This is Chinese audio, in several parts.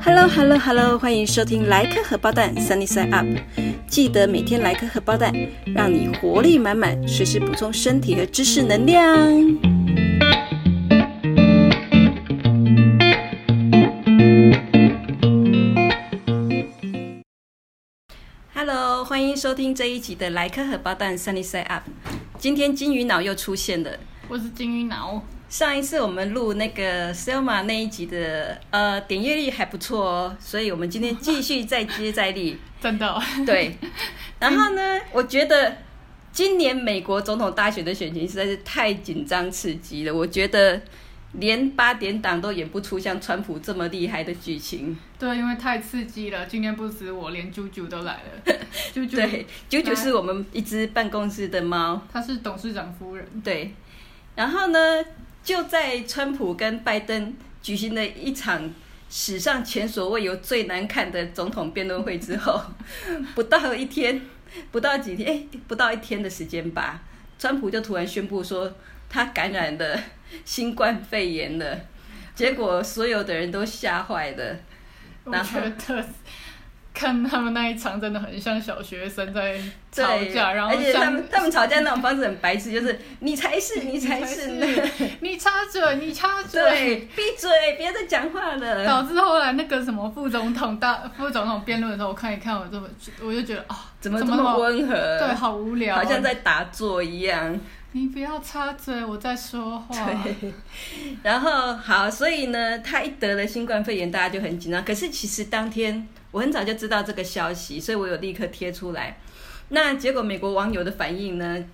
Hello，Hello，Hello，欢迎收听莱克荷包蛋 Sunny Side Up，记得每天来颗荷包蛋，让你活力满满，随时补充身体和知识能量。Hello，欢迎收听这一集的莱克荷包蛋 Sunny Side Up，今天金鱼脑又出现了，我是金鱼脑。上一次我们录那个 Selma 那一集的，呃，点阅率还不错哦，所以我们今天继续再接再厉，真的。对，然后呢，我觉得今年美国总统大选的选情实在是太紧张刺激了，我觉得连八点档都演不出像川普这么厉害的剧情。对，因为太刺激了，今天不止我，连啾啾都来了。啾啾，对，啾啾是我们一只办公室的猫，她是董事长夫人。对，然后呢？就在川普跟拜登举行了一场史上前所未有最难看的总统辩论会之后，不到一天，不到几天，哎，不到一天的时间吧，川普就突然宣布说他感染了新冠肺炎了，结果所有的人都吓坏了，然后。看他们那一场真的很像小学生在吵架，然后而且他们他们吵架那种方式很白痴，就是你才是你才是，你插嘴 你插嘴，闭嘴别再讲话了。导致后来那个什么副总统大副总统辩论的时候，我看一看我这么我就觉得啊，怎么这么温和？对，好无聊，好像在打坐一样。你不要插嘴，我在说话。对，然后好，所以呢，他一得了新冠肺炎，大家就很紧张。可是其实当天。我很早就知道这个消息，所以我有立刻贴出来。那结果美国网友的反应呢？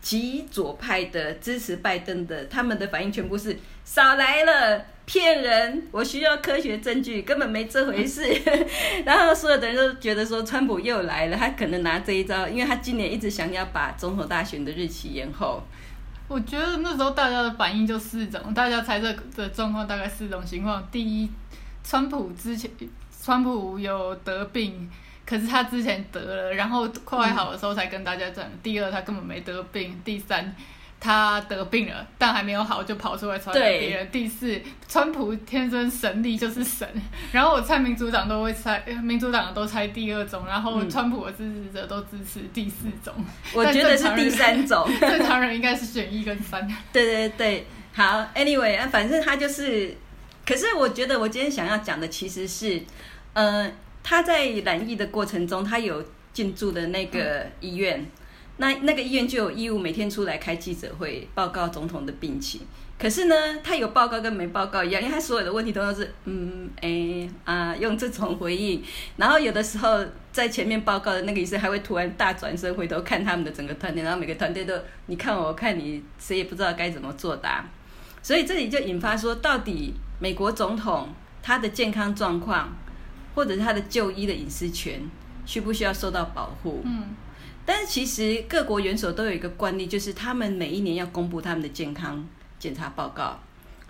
极左派的支持拜登的，他们的反应全部是少来了，骗人！我需要科学证据，根本没这回事。然后所有的人都觉得说，川普又来了，他可能拿这一招，因为他今年一直想要把总统大选的日期延后。我觉得那时候大家的反应就四种，大家猜测的状况大概四种情况：第一，川普之前。川普有得病，可是他之前得了，然后快好的时候才跟大家讲。第二，他根本没得病。第三，他得病了，但还没有好就跑出来传给别人。第四，川普天生神力就是神。然后我猜民主党都会猜，民主党都猜第二种，然后川普的支持者都支持第四种。我觉得是第三种，正常人应该是选一跟三。对对对，好，Anyway，反正他就是，可是我觉得我今天想要讲的其实是。呃，他在染疫的过程中，他有进驻的那个医院，那那个医院就有义务每天出来开记者会，报告总统的病情。可是呢，他有报告跟没报告一样，因为他所有的问题都是嗯哎啊用这种回应。然后有的时候在前面报告的那个医生还会突然大转身回头看他们的整个团队，然后每个团队都你看我看你，谁也不知道该怎么作答。所以这里就引发说，到底美国总统他的健康状况？或者是他的就医的隐私权需不需要受到保护？嗯，但是其实各国元首都有一个惯例，就是他们每一年要公布他们的健康检查报告，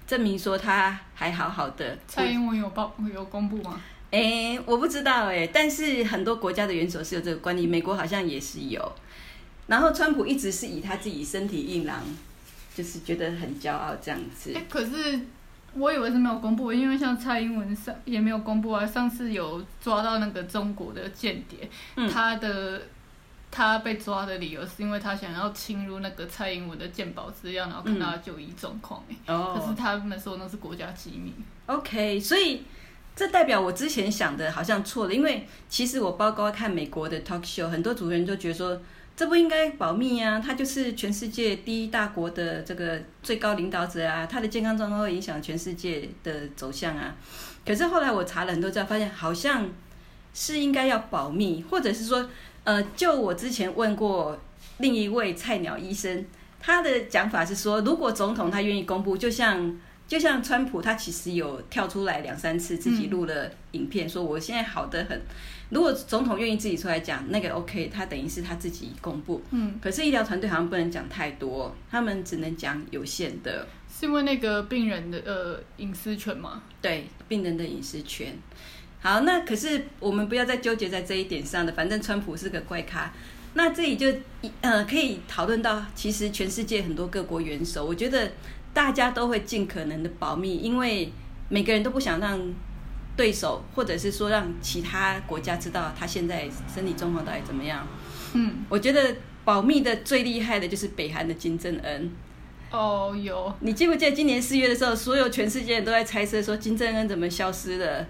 证明说他还好好的。蔡英文有报有公布吗？哎，我不知道哎，但是很多国家的元首是有这个惯例，美国好像也是有。然后川普一直是以他自己身体硬朗，就是觉得很骄傲这样子。哎，可是。我以为是没有公布，因为像蔡英文上也没有公布啊。上次有抓到那个中国的间谍，他的他被抓的理由是因为他想要侵入那个蔡英文的鉴宝资料，然后看他的就医状况。哦，可是他们说那是国家机密。OK，所以这代表我之前想的好像错了，因为其实我包括看美国的 talk show，很多主持人都觉得说。这不应该保密啊！他就是全世界第一大国的这个最高领导者啊，他的健康状况会影响全世界的走向啊。可是后来我查了很多资料，发现好像是应该要保密，或者是说，呃，就我之前问过另一位菜鸟医生，他的讲法是说，如果总统他愿意公布，就像。就像川普，他其实有跳出来两三次，自己录了影片，说我现在好的很。如果总统愿意自己出来讲，那个 OK，他等于是他自己公布。嗯。可是医疗团队好像不能讲太多，他们只能讲有限的。是因为那个病人的呃隐私权吗？对，病人的隐私权。好，那可是我们不要再纠结在这一点上的，反正川普是个怪咖。那这里就呃可以讨论到，其实全世界很多各国元首，我觉得。大家都会尽可能的保密，因为每个人都不想让对手或者是说让其他国家知道他现在身体状况到底怎么样。嗯，我觉得保密的最厉害的就是北韩的金正恩。哦，有，你记不记得今年四月的时候，所有全世界人都在猜测说金正恩怎么消失了，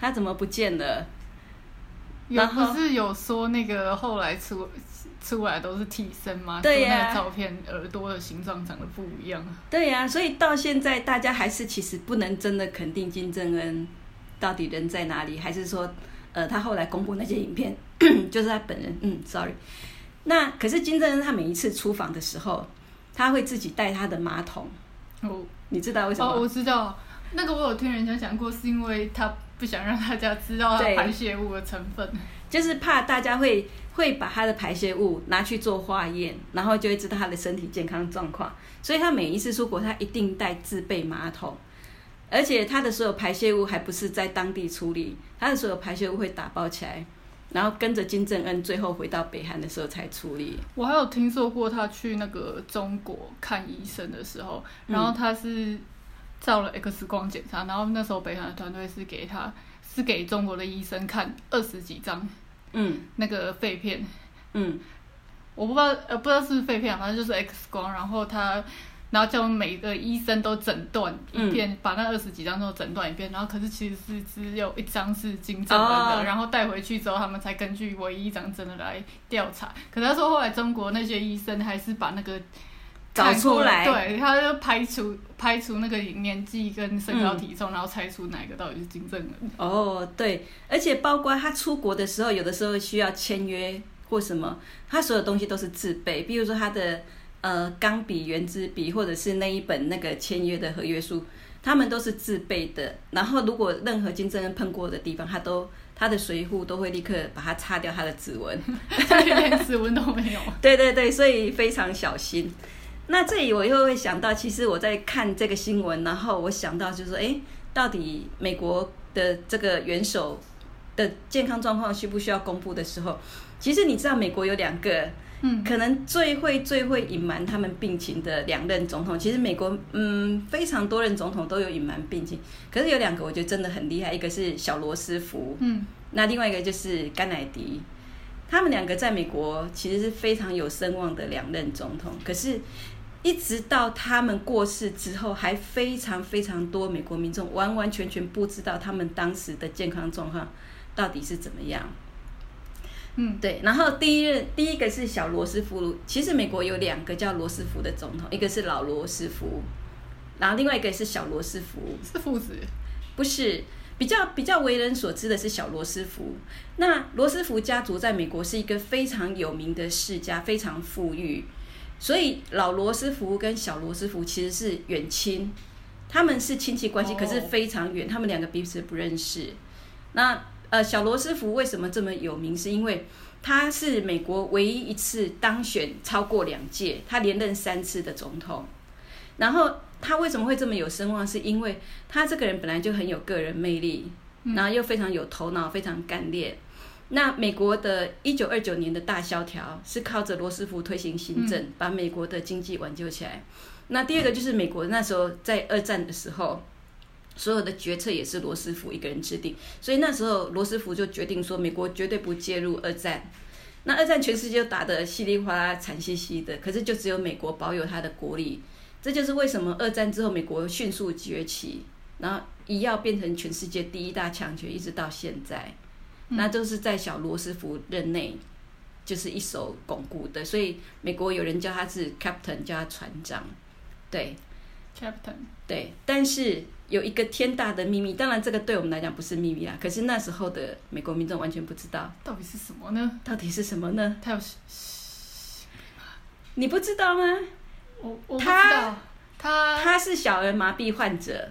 他怎么不见了？有然后不是有说那个后来出出来都是替身吗？对呀说那个照片耳朵的形状长得不一样。对呀、所以到现在大家还是其实不能真的肯定金正恩到底人在哪里，还是说，呃，他后来公布那些影片 就是他本人。嗯，sorry。那可是金正恩他每一次出访的时候，他会自己带他的马桶，哦你知道为什么？哦，我知道，那个我有听人家讲过，是因为他不想让大家知道他对排泄物的成分。就是怕大家会会把它的排泄物拿去做化验，然后就会知道他的身体健康状况。所以他每一次出国，他一定带自备马桶，而且他的所有排泄物还不是在当地处理，他的所有排泄物会打包起来，然后跟着金正恩最后回到北韩的时候才处理。我还有听说过他去那个中国看医生的时候，嗯然后他是照了 X 光检查，然后那时候北韩的团队是给他是给中国的医生看二十几张嗯那个肺片，嗯，我不知道呃不知道是不是肺片啊，反正就是 X 光，然后他。然后叫每个医生都诊断一遍，把那二十几张都诊断一遍。然后可是其实是只有一张是金正恩的，哦然后带回去之后，他们才根据唯一一张真的来调查。可是他说后来中国那些医生还是把那个找出来对，他就排除排除那个年纪跟身高体重，然后猜出哪一个到底是金正恩。哦，对，而且包括他出国的时候，有的时候需要签约或什么，他所有东西都是自备，比如说他的呃钢笔、圆珠笔，或者是那一本那个签约的合约书，他们都是自备的。然后如果任何金正恩碰过的地方，他都他的随扈都会立刻把它擦掉他的指纹。连指纹都没有。对对对，所以非常小心。那这里我又会想到，其实我在看这个新闻，然后我想到就是说，哎，到底美国的这个元首的健康状况需不需要公布的时候，其实你知道美国有两个，嗯，可能最会最会隐瞒他们病情的两任总统。其实美国嗯非常多任总统都有隐瞒病情，可是有两个我觉得真的很厉害，一个是小罗斯福，嗯，那另外一个就是甘乃迪，他们两个在美国其实是非常有声望的两任总统，可是，一直到他们过世之后，还非常非常多美国民众完完全全不知道他们当时的健康状况到底是怎么样。嗯，对，然后第一任第一个是小罗斯福，其实美国有两个叫罗斯福的总统，一个是老罗斯福，然后另外一个是小罗斯福。是父子。不是比较比较为人所知的是小罗斯福。那罗斯福家族在美国是一个非常有名的世家，非常富裕，所以老罗斯福跟小罗斯福其实是远亲，他们是亲戚关系，可是非常远，他们两个彼此不认识。那呃，小罗斯福为什么这么有名？是因为他是美国唯一一次当选超过两届，他连任三次的总统。然后他为什么会这么有声望？是因为他这个人本来就很有个人魅力，然后又非常有头脑，非常干练。那美国的一九二九年的大萧条是靠着罗斯福推行新政，把美国的经济挽救起来。那第二个就是美国那时候在二战的时候，所有的决策也是罗斯福一个人制定，所以那时候罗斯福就决定说，美国绝对不介入二战。那二战全世界打得稀里哗啦、惨兮兮的，可是就只有美国保有它的国力。这就是为什么二战之后美国迅速崛起，然后一跃变成全世界第一大强权，一直到现在，那都是在小罗斯福任内，就是一手巩固的。所以美国有人叫他是 captain，叫他船长，对 Captain，对。但是有一个天大的秘密，当然这个对我们来讲不是秘密啦，可是那时候的美国民众完全不知道到底是什么呢？到底是什么呢？他有，你不知道吗？我我不知他，他他是小儿麻痹患者。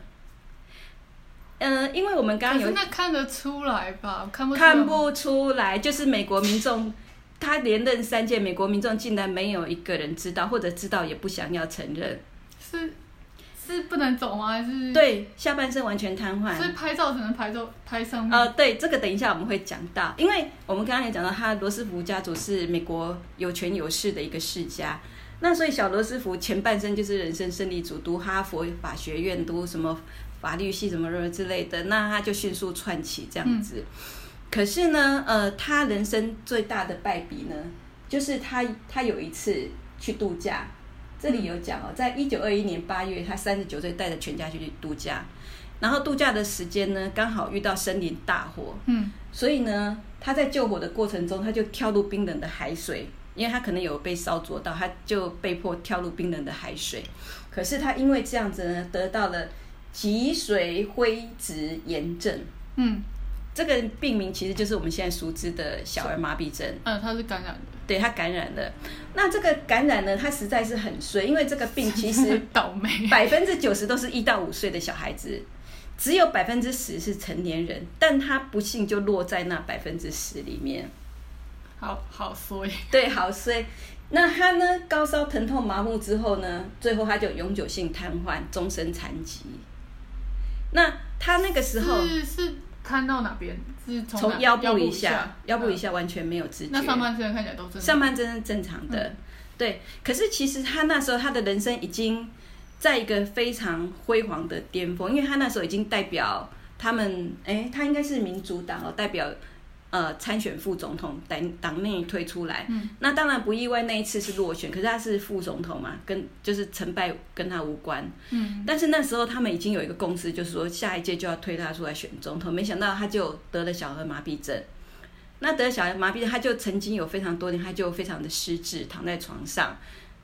嗯、因为我们刚刚有那看得出来吧？看不看不出来，就是美国民众，他连任三届，美国民众竟然没有一个人知道，或者知道也不想要承认。是是不能走吗？还是？对，下半身完全瘫痪所以。拍照只能拍照拍上面。呃，对，这个等一下我们会讲到，因为我们刚刚也讲到，他罗斯福家族是美国有权有势的一个世家。那所以小罗斯福前半生就是人生胜利组，读哈佛法学院，读什么法律系什么什么之类的，那他就迅速窜起这样子。可是呢，呃，他人生最大的败笔呢，就是他他有一次去度假，这里有讲哦，在一九二一年八月，他三十九岁带着全家去度假，然后度假的时间呢，刚好遇到森林大火，嗯，所以呢，他在救火的过程中，他就跳入冰冷的海水，因为他可能有被烧灼到，他就被迫跳入冰冷的海水。可是他因为这样子呢，得到了脊髓灰质炎症。嗯这个病名其实就是我们现在熟知的小儿麻痹症，嗯，它是感染的，对它感染了。那这个感染呢，它实在是很衰，因为这个病其实 倒霉，百分之九十都是一到五岁的小孩子，只有百分之十是成年人，但他不幸就落在那百分之十里面。好好衰，对，好衰。那他呢，高烧、疼痛、麻木之后呢，最后他就永久性瘫痪，终身残疾。那他那个时候是是看到哪边？是从从腰部以以下，腰部以嗯下完全没有知觉。那上半身看起来都正常上半身是正常的，嗯对。可是其实他那时候他的人生已经在一个非常辉煌的巅峰，因为他那时候已经代表他们，哎，他应该是民主党哦，代表呃参选副总统，党党内推出来。嗯那当然不意外，那一次是落选，可是他是副总统嘛，跟就是成败跟他无关。嗯但是那时候他们已经有一个共识，就是说下一届就要推他出来选总统。没想到他就得了小儿麻痹症。那得了小儿麻痹症，他就曾经有非常多年，他就非常的失智，躺在床上，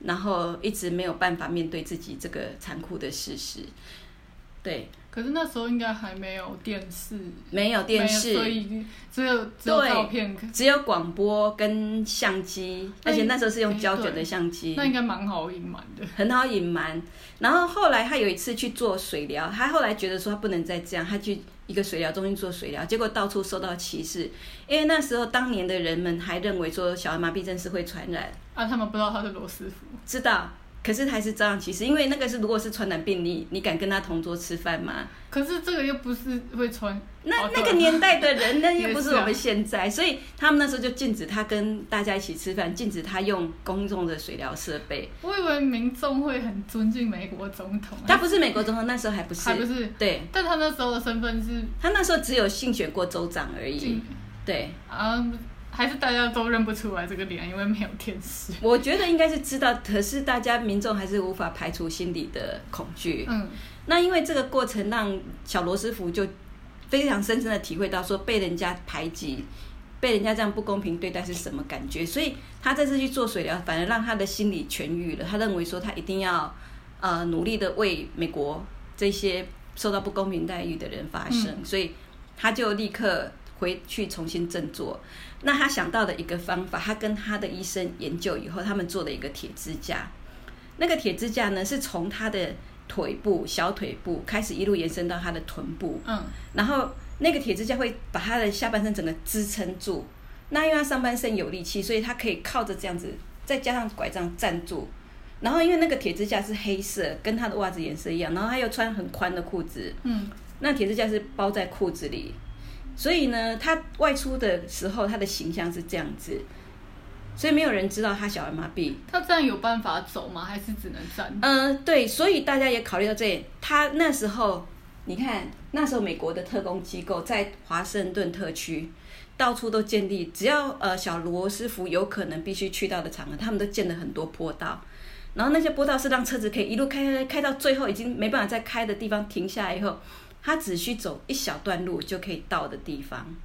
然后一直没有办法面对自己这个残酷的事实。对，可是那时候应该还没有电视，没有电视所，以只有只有照片，只有广播跟相机，而且那时候是用哎胶卷的相机。那应该蛮好隐瞒的。很好隐瞒。然后后来他有一次去做水疗，他后来觉得说他不能再这样，他去一个水疗中心做水疗，结果到处受到歧视，因为那时候当年的人们还认为说小儿麻痹症是会传染，啊，他们不知道他是罗斯福，知道。可是还是照样歧视，因为那个是如果是传染病，你你敢跟他同桌吃饭吗？可是这个又不是会传，那、哦那个年代的人，那又不是我们现在，所以他们那时候就禁止他跟大家一起吃饭，禁止他用公众的水疗设备。我以为民众会很尊敬美国总统，他不是美国总统，那时候还不是，还不是，对但他那时候的身份是他那时候只有竞选过州长而已进。对，啊，还是大家都认不出来这个脸，因为没有电视。我觉得应该是知道，可是大家民众还是无法排除心里的恐惧。嗯，那因为这个过程，让小罗斯福就非常深深的体会到说被人家排挤、被人家这样不公平对待是什么感觉，所以他这次去做水疗，反而让他的心理痊愈了。他认为说他一定要呃努力的为美国这些受到不公平待遇的人发声，所以他就立刻回去重新振作。那他想到的一个方法，他跟他的医生研究以后，他们做了一个铁支架。那个铁支架呢，是从他的腿部、小腿部开始一路延伸到他的臀部，嗯，然后那个铁支架会把他的下半身整个支撑住。那因为他上半身有力气，所以他可以靠着这样子，再加上拐杖站住。然后因为那个铁支架是黑色，跟他的袜子颜色一样，然后他又穿很宽的裤子，嗯，那铁支架是包在裤子里，所以呢，他外出的时候，他的形象是这样子，所以没有人知道他小儿麻痹。他这样有办法走吗？还是只能站？嗯、对，所以大家也考虑到这一，他那时候，你看那时候美国的特工机构在华盛顿特区到处都建立，只要呃小罗斯福有可能必须去到的场合，他们都建了很多坡道，然后那些坡道是让车子可以一路开开开到最后已经没办法再开的地方停下来以后，他只需走一小段路就可以到的地方，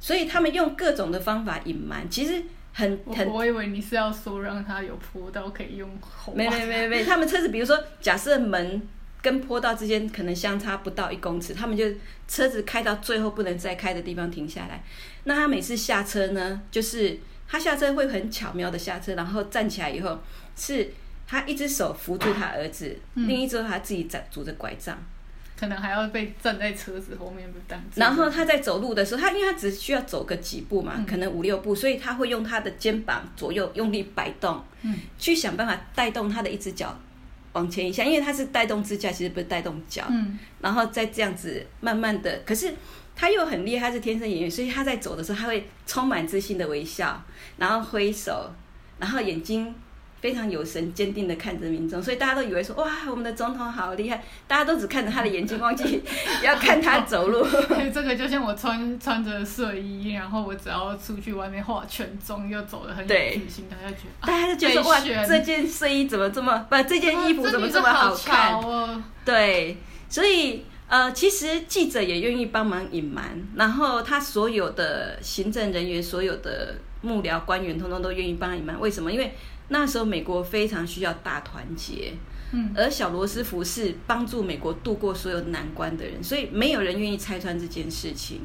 所以他们用各种的方法隐瞒，其实很很我我以为你是要说让他有坡道可以用滑没没没没，他们车子比如说，假设门跟坡道之间可能相差不到一公尺，他们就车子开到最后不能再开的地方停下来。那他每次下车呢，就是他下车会很巧妙的下车，然后站起来以后，是他一只手扶住他儿子，嗯另一只手他自己在拄着拐杖。可能还要被站在车子后面被挡住。然后他在走路的时候，他因为他只需要走个几步嘛，嗯。可能五六步，所以他会用他的肩膀左右用力摆动，嗯。去想办法带动他的一只脚往前一下，因为他是带动支架，其实不是带动脚，嗯。然后再这样子慢慢的，可是他又很厉害，他是天生演员，所以他在走的时候，他会充满自信的微笑，然后挥手，然后眼睛非常有神、坚定的看着民众，所以大家都以为说哇，我们的总统好厉害，大家都只看着他的眼睛，忘记 要看他走路。这个就像我穿穿着睡衣，然后我只要出去外面化全妆，又走得很有自信，大家觉得大家就觉得哇，这件睡衣怎么这么不？这件衣服怎么这么好看？对，所以呃，其实记者也愿意帮忙隐瞒，然后他所有的行政人员、所有的幕僚官员，通通都愿意帮隐瞒。为什么？因为那时候美国非常需要大团结，嗯，而小罗斯福是帮助美国度过所有难关的人，所以没有人愿意拆穿这件事情。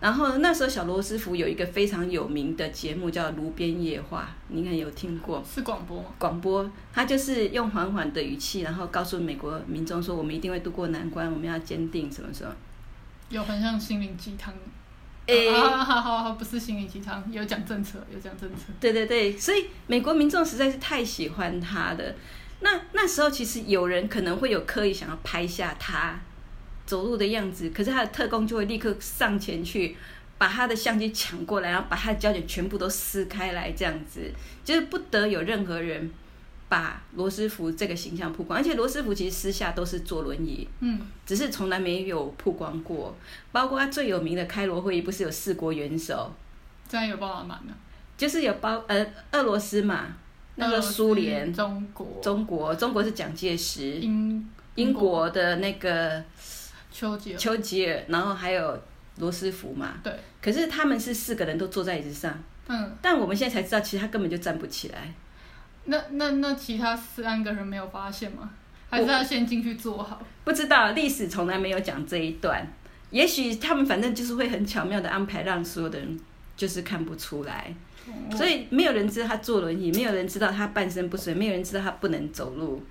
然后那时候小罗斯福有一个非常有名的节目叫《炉边夜话》，你应该有听过？是广播吗？广播，他就是用缓缓的语气，然后告诉美国民众说：“我们一定会度过难关，我们要坚定。”什么什么？有很像心灵鸡汤。诶，好好好，不是心灵鸡汤，有讲政策，有讲政策。对对对，所以美国民众实在是太喜欢他的。那那时候其实有人可能会有刻意想要拍下他走路的样子，可是他的特工就会立刻上前去把他的相机抢过来，然后把他的胶卷全部都撕开来，这样子就是不得有任何人。把罗斯福这个形象曝光，而且罗斯福其实私下都是坐轮椅，嗯，只是从来没有曝光过。包括他最有名的开罗会议，不是有四国元首？这样有包含吗？就是有包呃，俄罗斯嘛，那个苏联、中国、中国、中国是蒋介石，英英国的那个丘吉尔，丘吉尔，然后还有罗斯福嘛。对。可是他们是四个人都坐在椅子上，嗯，但我们现在才知道，其实他根本就站不起来。那那那其他三个人没有发现吗？还是要先进去做好？不知道，历史从来没有讲这一段。也许他们反正就是会很巧妙的安排，让所有的人就是看不出来。所以没有人知道他坐轮椅，没有人知道他半身不遂，没有人知道他不能走路。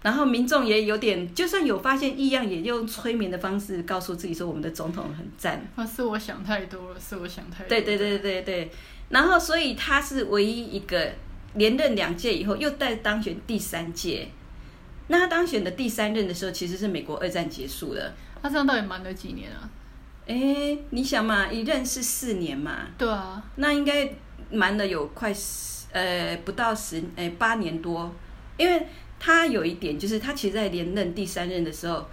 然后民众也有点，就算有发现异样，也用催眠的方式告诉自己说：“我们的总统很赞。”啊，是我想太多了，是我想太多。对对对对对。然后，所以他是唯一一个。连任两届以后，又再当选第三届。那他当选的第三任的时候，其实是美国二战结束了。他这样到底瞒了几年啊？哎，你想嘛，一任是四年嘛？对啊。那应该瞒了有快十呃不到十哎八年多。因为他有一点，就是他其实，在连任第三任的时候，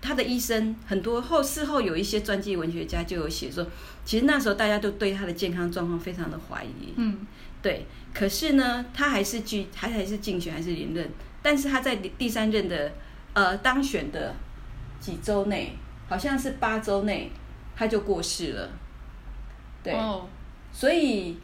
他的医生很多后事后有一些传记文学家就有写说，其实那时候大家都对他的健康状况非常的怀疑。嗯。对，可是呢，他还是竞，还还是竞选，还是连任。但是他在第三任的呃当选的几周内，好像是八周内，他就过世了。对，所以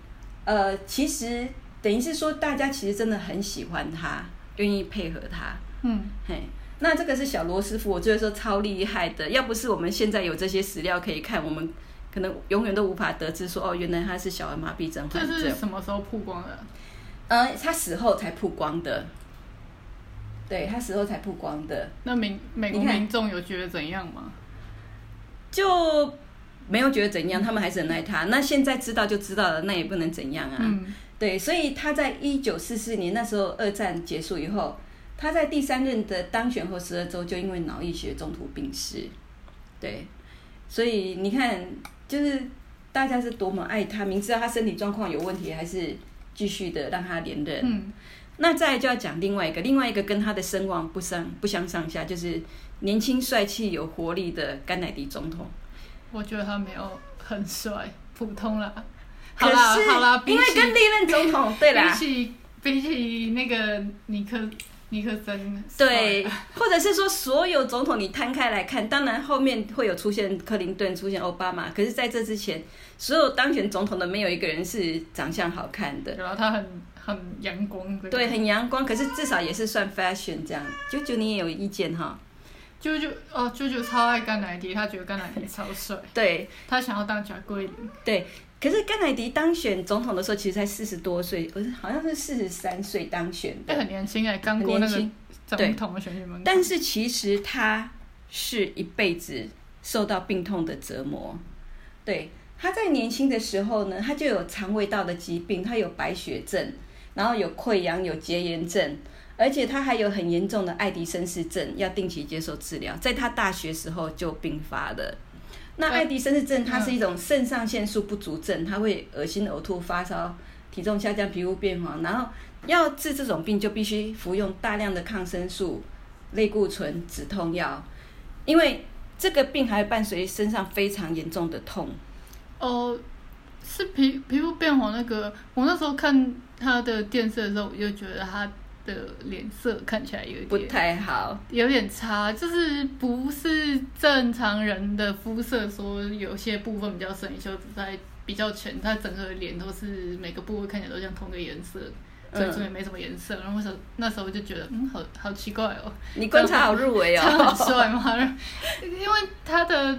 呃，其实等于是说，大家其实真的很喜欢他，愿意配合他。嗯，嘿，那这个是小罗斯福，我觉得说超厉害的。要不是我们现在有这些史料可以看，我们。可能永远都无法得知说哦，原来他是小儿麻痹症患者。这是什么时候曝光的？呃，他死后才曝光的。对他死后才曝光的。那民美国民众有觉得怎样吗？就没有觉得怎样，他们还是很爱他。那现在知道就知道了，那也不能怎样啊。嗯。对，所以他在一九四四年那时候二战结束以后，他在第三任的当选后十二周就因为脑溢血中途病逝。对，所以你看。就是大家是多么爱他，明知道他身体状况有问题，还是继续的让他连任。嗯，那再就要讲另外一个，另外一个跟他的声望不相不相上下，就是年轻帅气有活力的甘乃迪总统。我觉得他没有很帅，普通啦。好啦好啦，因为跟历任总统对啦，比起比起那个尼克。尼克森对，或者是说所有总统你摊开来看，当然后面会有出现克林顿、出现奥巴马，可是在这之前，所有当选总统的没有一个人是长相好看的。然后他很很阳光，对，很阳光，可是至少也是算 fashion 这样。舅舅你也有意见哈？舅舅哦，舅舅超爱甘乃迪，他觉得甘乃迪超帅，对他想要当贾桂林，对。可是甘乃迪当选总统的时候，其实才四十多岁，不是好像是四十三岁当选的，很年轻哎，刚过那个总统的选举门槛。但是其实他是一辈子受到病痛的折磨。对，他在年轻的时候呢，他就有肠胃道的疾病，他有白血症，然后有溃疡，有结炎症，而且他还有很严重的爱迪生氏症，要定期接受治疗。在他大学时候就病发了。那爱迪生氏症，它是一种肾上腺素不足症，它会恶心、呕吐、发烧、体重下降、皮肤变黄，然后要治这种病就必须服用大量的抗生素、类固醇、止痛药，因为这个病还伴随身上非常严重的痛。哦，是皮皮肤变黄那个，我那时候看他的电视的时候，我就觉得他的脸色看起来有点不点太好。有点差，就是不是正常人的肤色，说有些部分比较深，有些在比较浅，他整个脸都是每个部位看起来都像同个颜色，嗯嘴唇也没什么颜色。然后那时候那时候就觉得，嗯，好好奇怪哦，你观察好入围哦他很哦。帅吗？因为他的，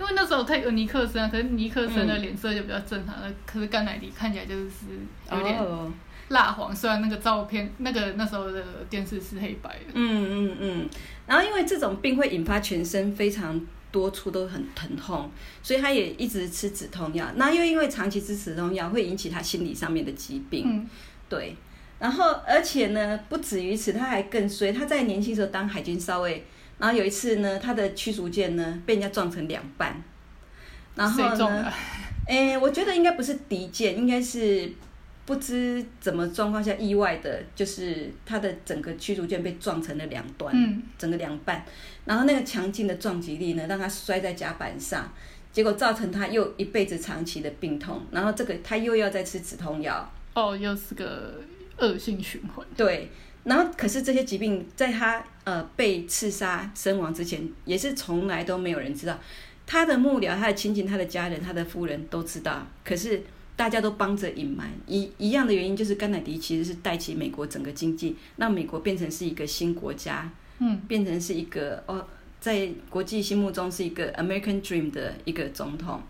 因为那时候他有尼克森啊，可是尼克森的脸色就比较正常，可是甘乃迪看起来就是有点哦，蜡黄，虽然那个照片那个那时候的电视是黑白的。嗯嗯嗯。然后因为这种病会引发全身非常多处都很疼痛，所以他也一直吃止痛药。那又因为长期吃止痛药，会引起他心理上面的疾病。嗯，对，然后而且呢，不止于此，他还更衰。他在年轻时候当海军少尉，然后有一次呢，他的驱逐舰呢被人家撞成两半，然后呢谁中的？，诶，我觉得应该不是敌舰，应该是不知怎么状况下意外的，就是他的整个驱逐舰被撞成了两端，嗯，整个两半，然后那个强劲的撞击力呢，让他摔在甲板上。结果造成他又一辈子长期的病痛，然后这个他又要再吃止痛药，哦，又是个恶性循环。对，然后可是这些疾病在他呃被刺杀身亡之前，也是从来都没有人知道。他的幕僚、他的亲戚、他的家人、他的夫人都知道，可是大家都帮着隐瞒。一一样的原因就是甘乃迪其实是带起美国整个经济，让美国变成是一个新国家，嗯，变成是一个哦，在国际心目中是一个 American Dream 的一个总统。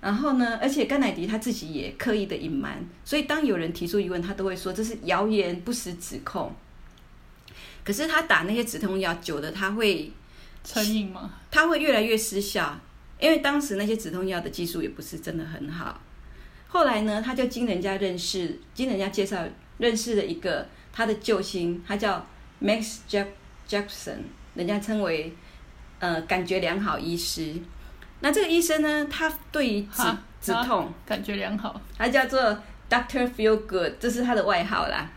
然后呢，而且甘乃迪他自己也刻意的隐瞒，所以当有人提出疑问，他都会说这是谣言，不实指控。可是他打那些止痛药久了，他会成瘾吗？他会越来越失效，因为当时那些止痛药的技术也不是真的很好。后来呢，他就经人家认识，经人家介绍认识了一个他的救星，他叫 Max Jack Jackson，人家称为呃感觉良好医师。那这个医生呢，他对于止止痛，感觉良好，他叫做 Doctor Feel Good，这是他的外号啦。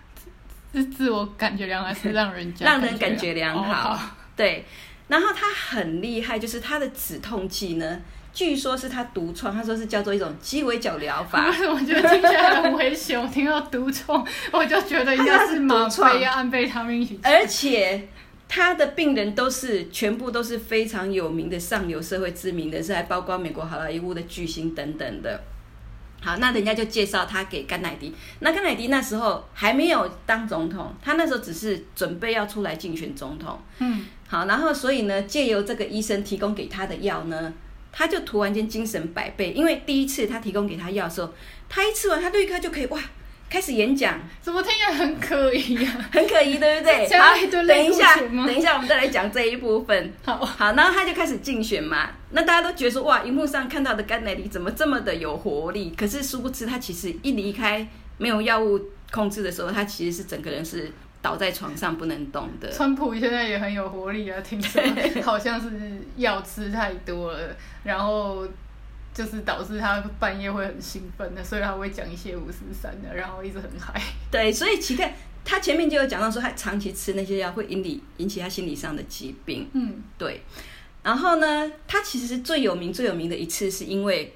是自我感觉良好，还是让人家让人感觉良。好对，然后他很厉害，就是他的止痛剂呢，据说是他独创，他说是叫做一种鸡尾酒疗法为。什么觉得听起来很危险？我听到独创，我就觉得应该是吗啡、安非他命一起。而且他的病人都是全部都是非常有名的上流社会知名人士，还包括美国好莱坞的巨星等等的。好，那人家就介绍他给甘乃迪。那甘乃迪那时候还没有当总统，他那时候只是准备要出来竞选总统。嗯，好，然后所以呢，借由这个医生提供给他的药呢，他就突然间精神百倍，因为第一次他提供给他药的时候，他一吃完，他立刻就可以哇，开始演讲，怎么听起来很可疑啊？很可疑，对不对？加了一堆类固等一下，等一下，我们再来讲这一部分。好，好，然后他就开始竞选嘛，那大家都觉得说哇，荧幕上看到的甘乃迪怎么这么的有活力？可是殊不知，他其实一离开没有药物控制的时候，他其实是整个人是倒在床上不能动的。川普现在也很有活力啊，听说 好像是药吃太多了，然后就是导致他半夜会很兴奋的，所以他会讲一些五四三的，然后一直很嗨。对，所以其实他前面就有讲到说，他长期吃那些药会引起引起他心理上的疾病。嗯，对，然后呢，他其实最有名最有名的一次是因为，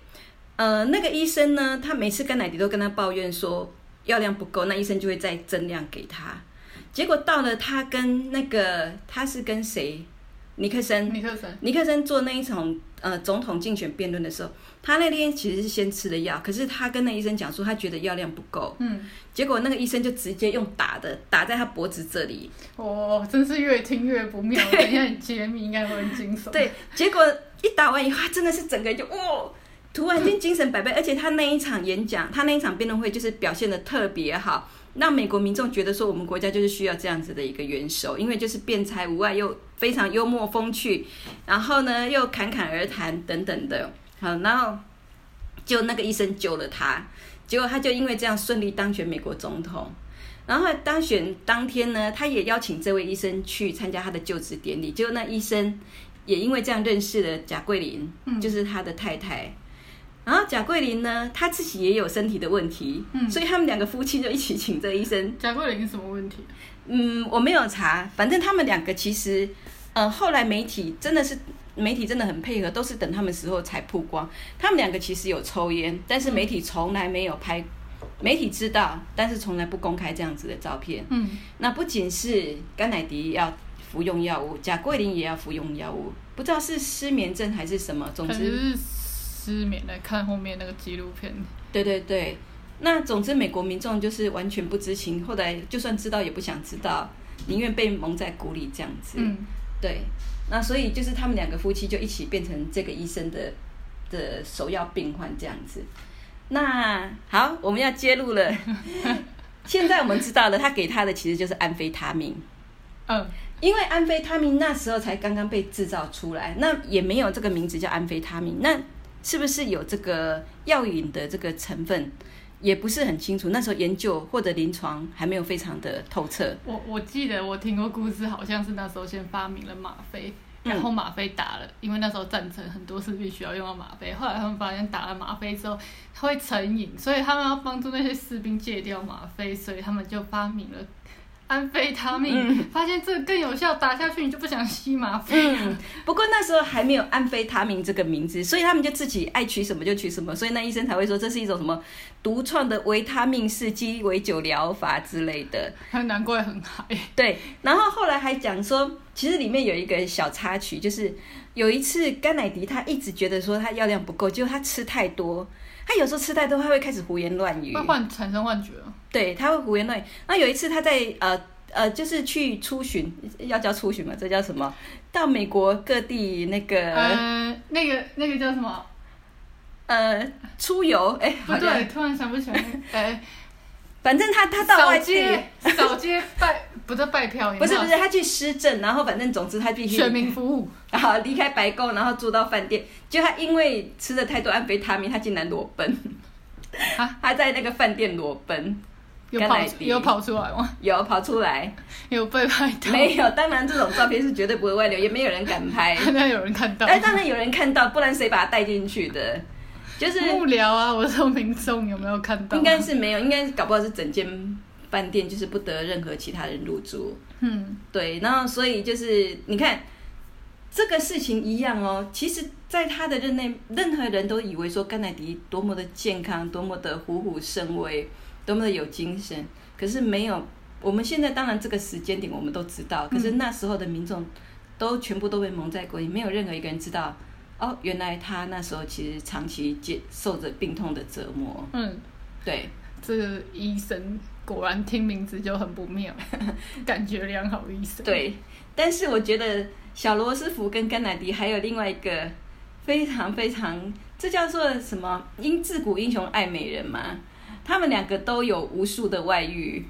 呃，那个医生呢，他每次甘乃迪都跟他抱怨说药量不够，那医生就会再增量给他。结果到了他跟那个他是跟谁，尼克森，尼克森，尼克森做那一场呃总统竞选辩论的时候，他那天其实是先吃了药，可是他跟那医生讲说他觉得药量不够，嗯，结果那个医生就直接用打的打在他脖子这里，哦，真是越听越不妙。等一下你揭秘应该会很惊悚。，对，结果一打完以后，他真的是整个人就哇，突然间精神百倍，而且他那一场演讲，他那一场辩论会就是表现的特别好，让美国民众觉得说我们国家就是需要这样子的一个元首，因为就是辩才无碍又非常幽默风趣，然后呢又侃侃而谈等等的，好，然后就那个医生救了他，结果他就因为这样顺利当选美国总统。然后当选当天呢，他也邀请这位医生去参加他的就职典礼。结果那医生也因为这样认识了贾桂林，嗯就是他的太太。然后贾桂林呢，他自己也有身体的问题，嗯所以他们两个夫妻就一起请这医生。贾桂林什么问题？嗯，我没有查，反正他们两个其实，呃，后来媒体真的是媒体真的很配合，都是等他们时候才曝光。他们两个其实有抽烟，但是媒体从来没有拍，媒体知道，但是从来不公开这样子的照片。嗯，那不仅是甘乃迪要服用药物，贾桂林也要服用药物，不知道是失眠症还是什么，总之，失眠来看后面那个纪录片。对对对。那总之，美国民众就是完全不知情，后来就算知道也不想知道，宁愿被蒙在鼓里这样子。嗯，对，那所以就是他们两个夫妻就一起变成这个医生的的首要病患这样子。那好，我们要揭露了。现在我们知道了，他给他的其实就是安非他命，嗯，因为安非他命那时候才刚刚被制造出来，那也没有这个名字叫安非他命，那是不是有这个药引的这个成分？也不是很清楚，那时候研究或者临床还没有非常的透彻。我我记得我听过故事，好像是那时候先发明了吗啡，嗯然后吗啡打了，因为那时候战争很多士兵需要用到吗啡，后来他们发现打了吗啡之后会成瘾，所以他们要帮助那些士兵戒掉吗啡，所以他们就发明了安非他命，嗯发现这个更有效，打下去你就不想吸吗啡。嗯，不过那时候还没有安非他命这个名字，所以他们就自己爱取什么就取什么，所以那医生才会说这是一种什么独创的维他命式鸡尾酒疗法之类的。难怪很嗨。对，然后后来还讲说，其实里面有一个小插曲，就是有一次甘乃迪他一直觉得说他药量不够，结果他吃太多，他有时候吃太多他会开始胡言乱语会，幻产生幻觉哦，对，他会胡言乱语。那有一次他在呃呃，就是去出巡，要叫出巡嘛？这叫什么？到美国各地那个。呃，那个那个叫什么？呃，出游，哎、不对，，突然想不起来。哎，反正他他到外扫地，街扫街拜，不是拜票，不是不是，他去施政，然后反正总之他必须选民服务。然后离开白宫，然后住到饭店，就他因为吃了太多安非他命，他竟然裸奔，啊 他在那个饭店裸奔，有跑有跑出来吗？有跑出来，有被拍到？没有，当然这种照片是绝对不会外流，也没有人敢拍，当然有人看到？哎，当然有人看到，不然谁把他带进去的？就是幕僚啊，我说民众有没有看到？应该是没有，应该搞不好是整间饭店就是不得任何其他人入住。嗯，对，然后所以就是你看这个事情一样哦，其实在他的任内，任何人都以为说甘乃迪多么的健康，多么的虎虎生威，多么的有精神，可是没有。我们现在当然这个时间点我们都知道，可是那时候的民众都全部都被蒙在鼓里，没有任何一个人知道。哦，原来他那时候其实长期接受着病痛的折磨。嗯，对，这个医生果然听名字就很不妙，感觉良好医生。，对，但是我觉得小罗斯福跟甘乃迪还有另外一个非常非常，这叫做什么？英自古英雄爱美人嘛。他们两个都有无数的外遇。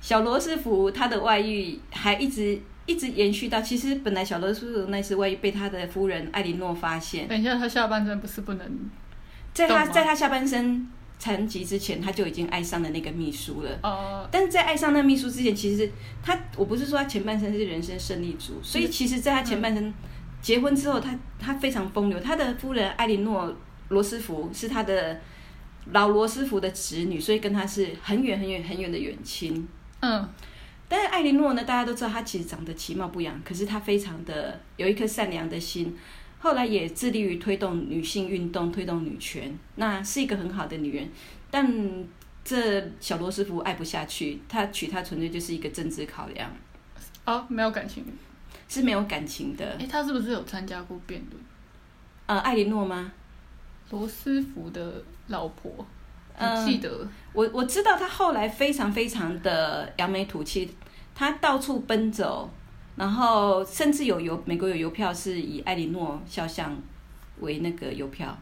小罗斯福他的外遇还一直一直延续到，其实本来小罗叔叔那次外遇被他的夫人艾琳诺发现，等一下他下半身不是不能在他在他下半身残疾之前，他就已经爱上了那个秘书了。哦、但是在爱上那秘书之前，其实他我不是说他前半生是人生胜利组，所以其实在他前半生结婚之后，他他非常风流。他的夫人艾琳诺罗斯福是他的老罗斯福的侄女，所以跟他是很远很远很远的远亲。嗯但是艾琳诺呢，大家都知道她其实长得其貌不扬，可是她非常的有一颗善良的心。后来也致力于推动女性运动，推动女权，那是一个很好的女人。但这小罗斯福爱不下去，他娶她纯粹就是一个政治考量，哦，没有感情。是没有感情的哎，。他是不是有参加过辩论？呃，艾琳诺吗？罗斯福的老婆，记得。我我知道他后来非常非常的扬眉吐气，他到处奔走，然后甚至有邮美国有邮票是以艾琳诺肖像为那个邮票。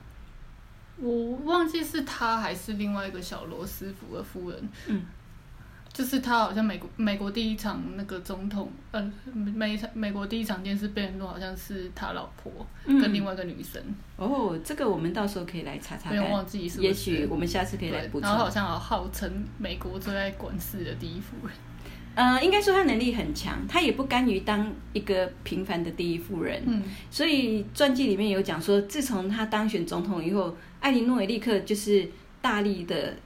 我忘记是他还是另外一个小罗斯福的夫人。嗯，就是他好像美国美国第一场那个总统，呃，美美国第一场电视辩论好像是他老婆嗯跟另外一个女生，哦，这个我们到时候可以来查查没有看，忘记是不是？也许我们下次可以来对补，充然。后好像有号称美国最爱管事的第一夫人。呃，应该说他能力很强，他也不甘于当一个平凡的第一夫人。嗯所以传记里面有讲说，自从他当选总统以后，艾琳诺也立刻就是大力的，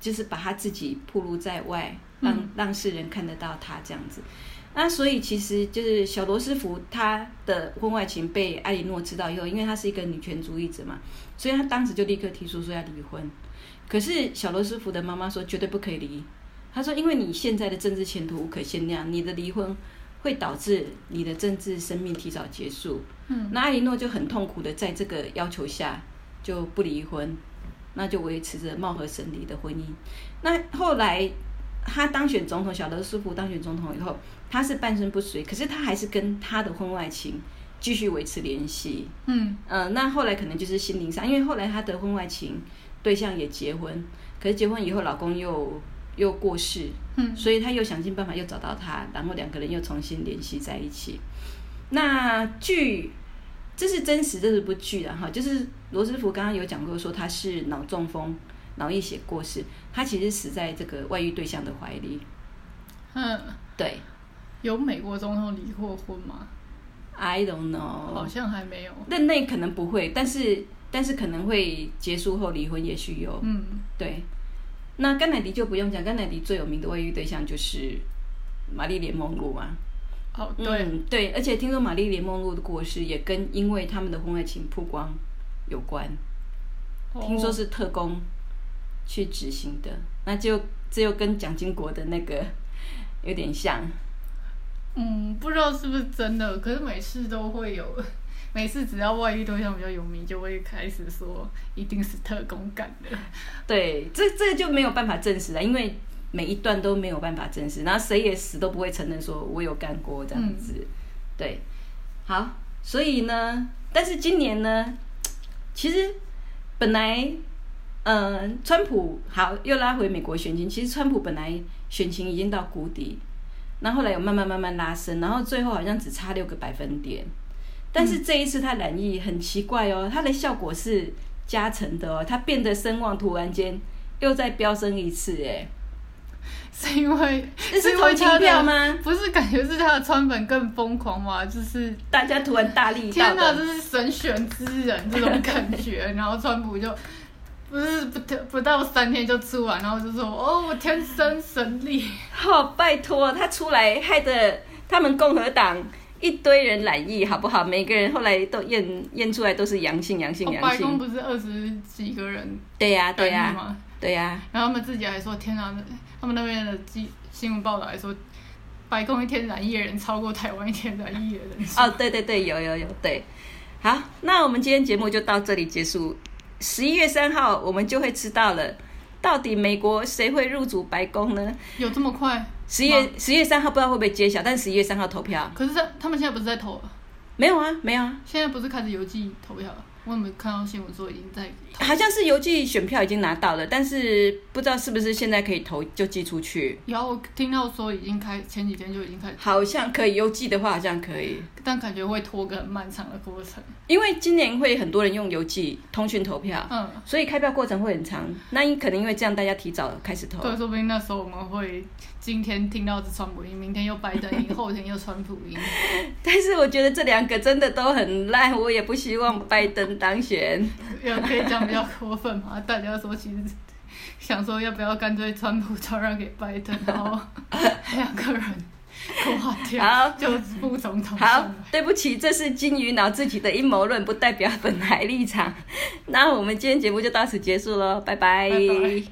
就是把他自己暴露在外，让、嗯让世人看得到他这样子。那所以其实就是小罗斯福他的婚外情被艾琳诺知道以后，因为他是一个女权主义者嘛，所以他当时就立刻提出说要离婚。可是小罗斯福的妈妈说绝对不可以离，她说因为你现在的政治前途无可限量，你的离婚会导致你的政治生命提早结束。嗯那艾琳诺就很痛苦的在这个要求下就不离婚，那就维持着貌合神离的婚姻。那后来他当选总统，小德斯福当选总统以后，他是半身不遂，可是他还是跟他的婚外情继续维持联系。嗯嗯，那后来可能就是心灵上，因为后来他的婚外情对象也结婚，可是结婚以后老公又又过世，嗯所以他又想尽办法又找到他，然后两个人又重新联系在一起。那剧这是真实这是部剧的哈，就是罗斯福刚刚有讲过说他是脑中风、脑溢血过世，他其实死在这个外遇对象的怀里。嗯，对有美国总统离过婚吗？，I don't know，好像还没有。那那可能不会，但是但是可能会结束后离婚，也许有。嗯对，那甘乃迪就不用讲，甘乃迪最有名的外遇对象就是玛丽莲梦露嘛。哦对，嗯对，而且听说玛丽莲梦露的过世也跟因为他们的婚外情曝光有关，哦听说是特工去执行的，那就这又跟蒋经国的那个 有点像。嗯，不知道是不是真的，可是每次都会有，每次只要外遇对象比较有名，就会开始说一定是特工干的。对，这这就没有办法证实了，因为每一段都没有办法证实，然后谁也死都不会承认说我有干过这样子。对，好，所以呢，但是今年呢，其实本来，呃，川普好又拉回美国选情，其实川普本来选情已经到谷底，然后后来有慢慢慢慢拉升，然后最后好像只差六个百分点。但是这一次他染疫很奇怪哦，它的效果是加成的哦，它变得声望突然间又再飙升一次，哎，是因为这是因为同情他的票吗？不是，感觉是他的川粉更疯狂嘛，就是大家突然大力天哪，这是神选之人这种感觉。然后川普就不是不不到三天就出完，然后就说哦，我天生神力。好，拜托他出来，害得他们共和党一堆人染疫，好不好？每个人后来都验验出来都是阳性，阳性，哦，阳白宫性。不是二十几个人对呀、对呀？对呀、然后他们自己还说，天哪，他们那边的记新闻报道还说，白宫一天染疫的人超过台湾一天染疫的人数。哦，对对对，有有有，对。好，那我们今天节目就到这里结束。十一月三号我们就会知道了，到底美国谁会入主白宫呢？有这么快？十月十月三号不知道会不会揭晓，但十一月三号投票。可是他他们现在不是在投，没有啊，没有啊，现在不是开始邮寄投票了？我有没有看到新闻说已经在？好像是邮寄选票已经拿到了，但是不知道是不是现在可以投就寄出去。有，我听到说已经开，前几天就已经开始，好像可以邮寄的话，好像可以，但感觉会拖个很漫长的过程。因为今年会很多人用邮寄通讯投票，嗯，所以开票过程会很长。那因可能因为这样，大家提早开始投。对，说不定那时候我们会今天听到是川普音，明天又拜登赢，后天又川普音。但是我觉得这两个真的都很烂，我也不希望拜登当选。有可以讲比较过分嘛？大家说其实想说要不要干脆川普传让给拜登，然后两个人 挂掉，好就副总统好。，对不起，这是金鱼脑自己的阴谋论，不代表本台立场。那我们今天节目就到此结束喽，拜拜拜拜